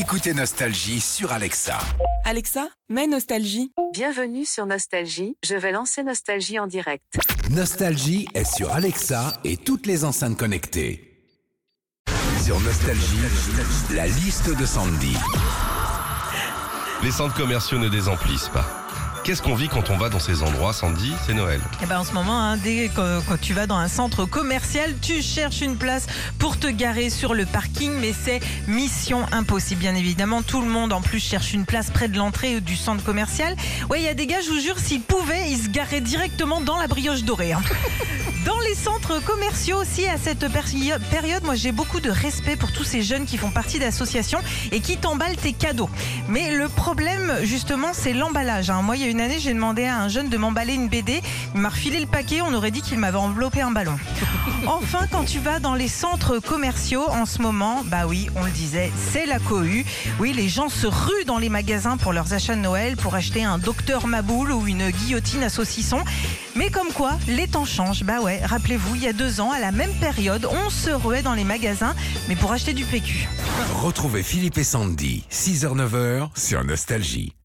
Écoutez Nostalgie sur Alexa. Alexa, mets Nostalgie. Bienvenue sur Nostalgie, je vais lancer Nostalgie en direct. Nostalgie est sur Alexa et toutes les enceintes connectées. Sur Nostalgie, la liste de Sandy. Les centres commerciaux ne désemplissent pas. Qu'est-ce qu'on vit quand on va dans ces endroits, Sandy? C'est Noël. Eh ben en ce moment, hein, dès que quand tu vas dans un centre commercial, tu cherches une place pour te garer sur le parking, mais c'est mission impossible. Bien évidemment, tout le monde en plus cherche une place près de l'entrée du centre commercial. Ouais, il y a des gars, je vous jure, s'ils pouvaient, ils se garaient directement dans la brioche dorée. hein. Dans les centres commerciaux aussi, à cette péri- période, moi j'ai beaucoup de respect pour tous ces jeunes qui font partie d'associations et qui t'emballent tes cadeaux. Mais le problème, justement, c'est l'emballage. hein. Moi, il y a une année, j'ai demandé à un jeune de m'emballer une BD. Il m'a refilé le paquet, on aurait dit qu'il m'avait enveloppé un ballon. Enfin, quand tu vas dans les centres commerciaux en ce moment, bah oui, on le disait, c'est la cohue. Oui, les gens se ruent dans les magasins pour leurs achats de Noël, pour acheter un docteur Maboul ou une guillotine à saucisson. Mais comme quoi, les temps changent. Bah ouais, rappelez-vous, il y a deux ans, à la même période, on se ruait dans les magasins, mais pour acheter du PQ. Retrouvez Philippe et Sandy, 6h-9h sur Nostalgie.